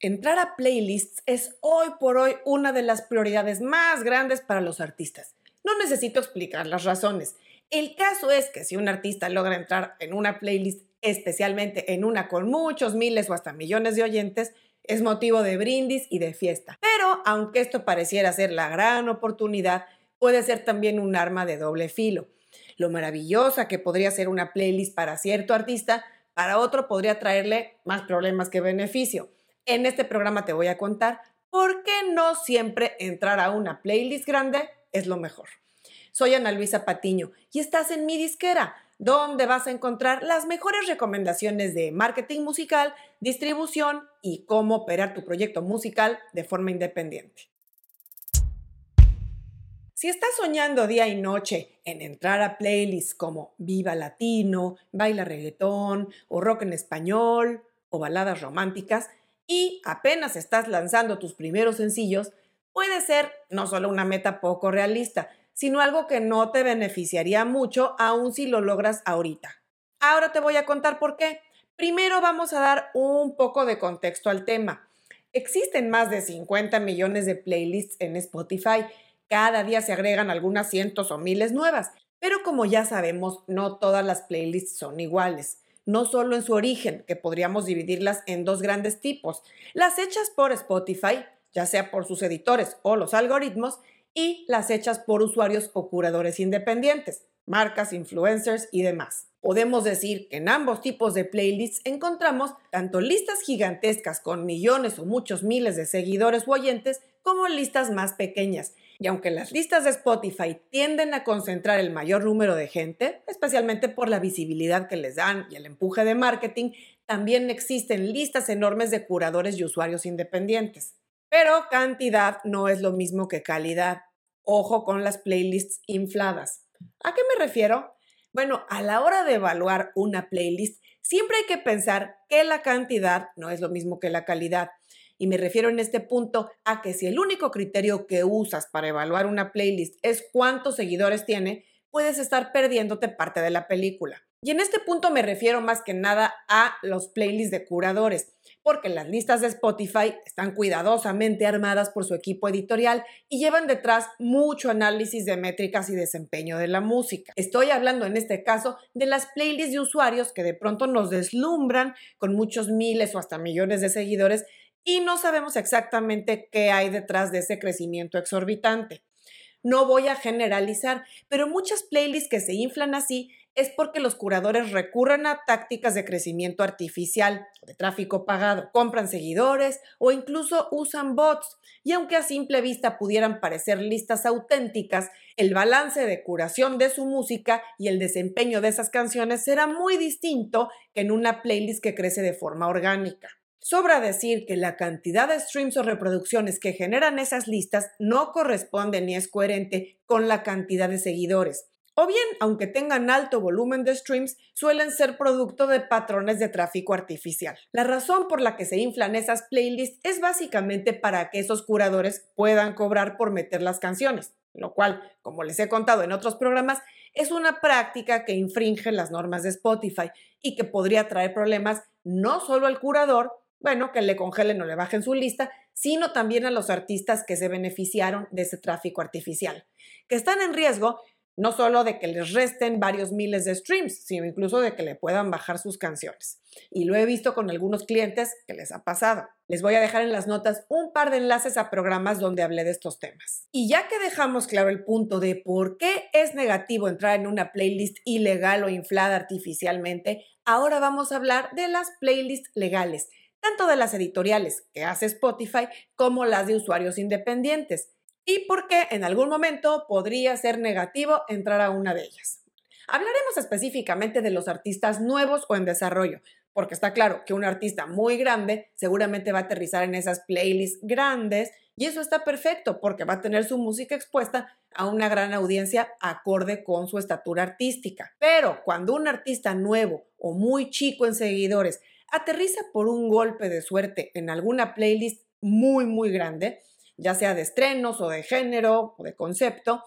Entrar a playlists es hoy por hoy una de las prioridades más grandes para los artistas. No necesito explicar las razones. El caso es que si un artista logra entrar en una playlist, especialmente en una con muchos miles o hasta millones de oyentes, es motivo de brindis y de fiesta. Pero aunque esto pareciera ser la gran oportunidad, puede ser también un arma de doble filo. Lo maravillosa que podría ser una playlist para cierto artista, para otro podría traerle más problemas que beneficio. En este programa te voy a contar por qué no siempre entrar a una playlist grande es lo mejor. Soy Ana Luisa Patiño y estás en mi disquera, donde vas a encontrar las mejores recomendaciones de marketing musical, distribución y cómo operar tu proyecto musical de forma independiente. Si estás soñando día y noche en entrar a playlists como Viva Latino, Baila Reggaetón o Rock en Español o baladas románticas, y apenas estás lanzando tus primeros sencillos, puede ser no solo una meta poco realista, sino algo que no te beneficiaría mucho aun si lo logras ahorita. Ahora te voy a contar por qué. Primero vamos a dar un poco de contexto al tema. Existen más de 50 millones de playlists en Spotify. Cada día se agregan algunas cientos o miles nuevas. Pero como ya sabemos, no todas las playlists son iguales no solo en su origen, que podríamos dividirlas en dos grandes tipos, las hechas por Spotify, ya sea por sus editores o los algoritmos, y las hechas por usuarios o curadores independientes, marcas, influencers y demás. Podemos decir que en ambos tipos de playlists encontramos tanto listas gigantescas con millones o muchos miles de seguidores o oyentes como listas más pequeñas, y aunque las listas de Spotify tienden a concentrar el mayor número de gente, especialmente por la visibilidad que les dan y el empuje de marketing, también existen listas enormes de curadores y usuarios independientes. Pero cantidad no es lo mismo que calidad. Ojo con las playlists infladas. ¿A qué me refiero? Bueno, a la hora de evaluar una playlist, siempre hay que pensar que la cantidad no es lo mismo que la calidad. Y me refiero en este punto a que si el único criterio que usas para evaluar una playlist es cuántos seguidores tiene, puedes estar perdiéndote parte de la película. Y en este punto me refiero más que nada a los playlists de curadores, porque las listas de Spotify están cuidadosamente armadas por su equipo editorial y llevan detrás mucho análisis de métricas y desempeño de la música. Estoy hablando en este caso de las playlists de usuarios que de pronto nos deslumbran con muchos miles o hasta millones de seguidores y no sabemos exactamente qué hay detrás de ese crecimiento exorbitante. No voy a generalizar, pero muchas playlists que se inflan así es porque los curadores recurren a tácticas de crecimiento artificial, de tráfico pagado, compran seguidores o incluso usan bots. Y aunque a simple vista pudieran parecer listas auténticas, el balance de curación de su música y el desempeño de esas canciones será muy distinto que en una playlist que crece de forma orgánica. Sobra decir que la cantidad de streams o reproducciones que generan esas listas no corresponde ni es coherente con la cantidad de seguidores. O bien, aunque tengan alto volumen de streams, suelen ser producto de patrones de tráfico artificial. La razón por la que se inflan esas playlists es básicamente para que esos curadores puedan cobrar por meter las canciones, lo cual, como les he contado en otros programas, es una práctica que infringe las normas de Spotify y que podría traer problemas no solo al curador, bueno, que le congelen o le bajen su lista, sino también a los artistas que se beneficiaron de ese tráfico artificial, que están en riesgo no solo de que les resten varios miles de streams, sino incluso de que le puedan bajar sus canciones. Y lo he visto con algunos clientes que les ha pasado. Les voy a dejar en las notas un par de enlaces a programas donde hablé de estos temas. Y ya que dejamos claro el punto de por qué es negativo entrar en una playlist ilegal o inflada artificialmente, ahora vamos a hablar de las playlists legales tanto de las editoriales que hace Spotify como las de usuarios independientes, y por qué en algún momento podría ser negativo entrar a una de ellas. Hablaremos específicamente de los artistas nuevos o en desarrollo, porque está claro que un artista muy grande seguramente va a aterrizar en esas playlists grandes y eso está perfecto porque va a tener su música expuesta a una gran audiencia acorde con su estatura artística. Pero cuando un artista nuevo o muy chico en seguidores aterriza por un golpe de suerte en alguna playlist muy, muy grande, ya sea de estrenos o de género o de concepto,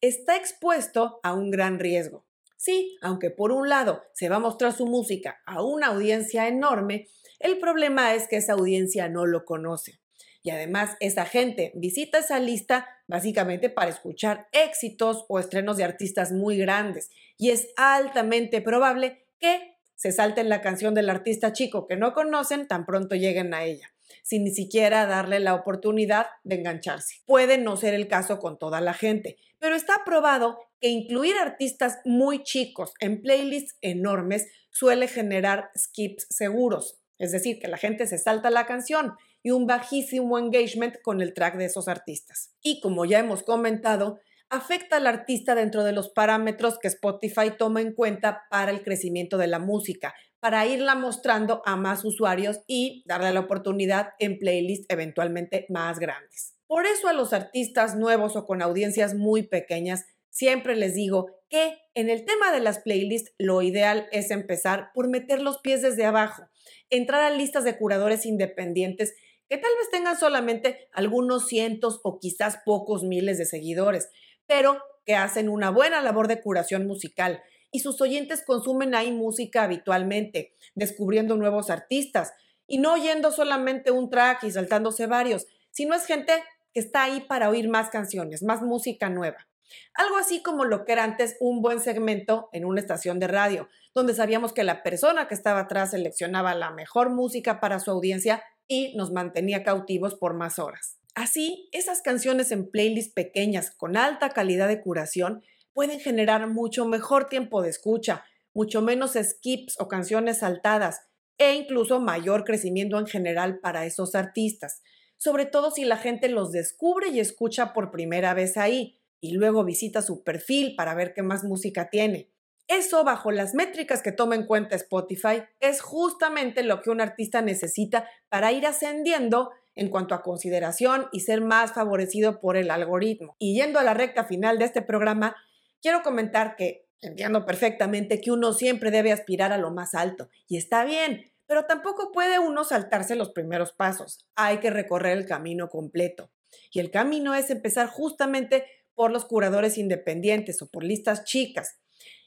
está expuesto a un gran riesgo. Sí, aunque por un lado se va a mostrar su música a una audiencia enorme, El problema es que esa audiencia no lo conoce. Y además esa gente visita esa lista básicamente para escuchar éxitos o estrenos de artistas muy grandes. Y es altamente probable que se salten la canción del artista chico que no conocen tan pronto lleguen a ella sin ni siquiera darle la oportunidad de engancharse. Puede no ser el caso con toda la gente, pero está probado que incluir artistas muy chicos en playlists enormes suele generar skips seguros, es decir, que la gente se salta la canción y un bajísimo engagement con el track de esos artistas. Y como ya hemos comentado, afecta al artista dentro de los parámetros que Spotify toma en cuenta para el crecimiento de la música, para irla mostrando a más usuarios y darle la oportunidad en playlists eventualmente más grandes. Por eso a los artistas nuevos o con audiencias muy pequeñas siempre les digo que en el tema de las playlists lo ideal es empezar por meter los pies desde abajo, entrar a listas de curadores independientes que tal vez tengan solamente algunos cientos o quizás pocos miles de seguidores, pero que hacen una buena labor de curación musical y sus oyentes consumen ahí música habitualmente, descubriendo nuevos artistas y no oyendo solamente un track y saltándose varios, sino es gente que está ahí para oír más canciones, más música nueva. Algo así como lo que era antes un buen segmento en una estación de radio, donde sabíamos que la persona que estaba atrás seleccionaba la mejor música para su audiencia y nos mantenía cautivos por más horas. Así, esas canciones en playlists pequeñas con alta calidad de curación pueden generar mucho mejor tiempo de escucha, mucho menos skips o canciones saltadas e incluso mayor crecimiento en general para esos artistas, sobre todo si la gente los descubre y escucha por primera vez ahí y luego visita su perfil para ver qué más música tiene. Eso, bajo las métricas que toma en cuenta Spotify, es justamente lo que un artista necesita para ir ascendiendo en cuanto a consideración y ser más favorecido por el algoritmo. Y yendo a la recta final de este programa, quiero comentar que entiendo perfectamente que uno siempre debe aspirar a lo más alto, y está bien, pero tampoco puede uno saltarse los primeros pasos. Hay que recorrer el camino completo. Y el camino es empezar justamente por los curadores independientes o por listas chicas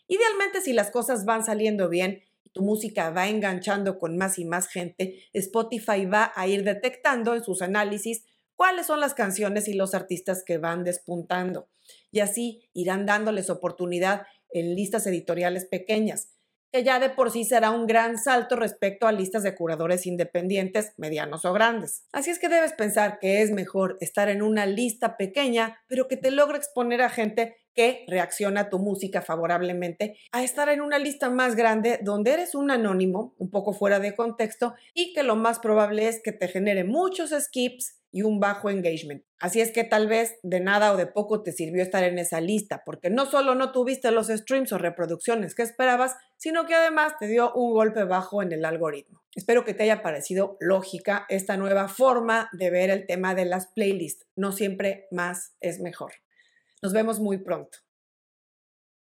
Idealmente, si las cosas van saliendo bien tu música va enganchando con más y más gente, Spotify va a ir detectando en sus análisis cuáles son las canciones y los artistas que van despuntando. Y así irán dándoles oportunidad en listas editoriales pequeñas ya de por sí será un gran salto respecto a listas de curadores independientes, medianos o grandes. Así es que debes pensar que es mejor estar en una lista pequeña, pero que te logre exponer a gente que reacciona a tu música favorablemente, a estar en una lista más grande donde eres un anónimo, un poco fuera de contexto, y que lo más probable es que te genere muchos skips y un bajo engagement. Así es que tal vez de nada o de poco te sirvió estar en esa lista, porque no solo no tuviste los streams o reproducciones que esperabas, sino que además te dio un golpe bajo en el algoritmo. Espero que te haya parecido lógica esta nueva forma de ver el tema de las playlists. No siempre más es mejor. Nos vemos muy pronto.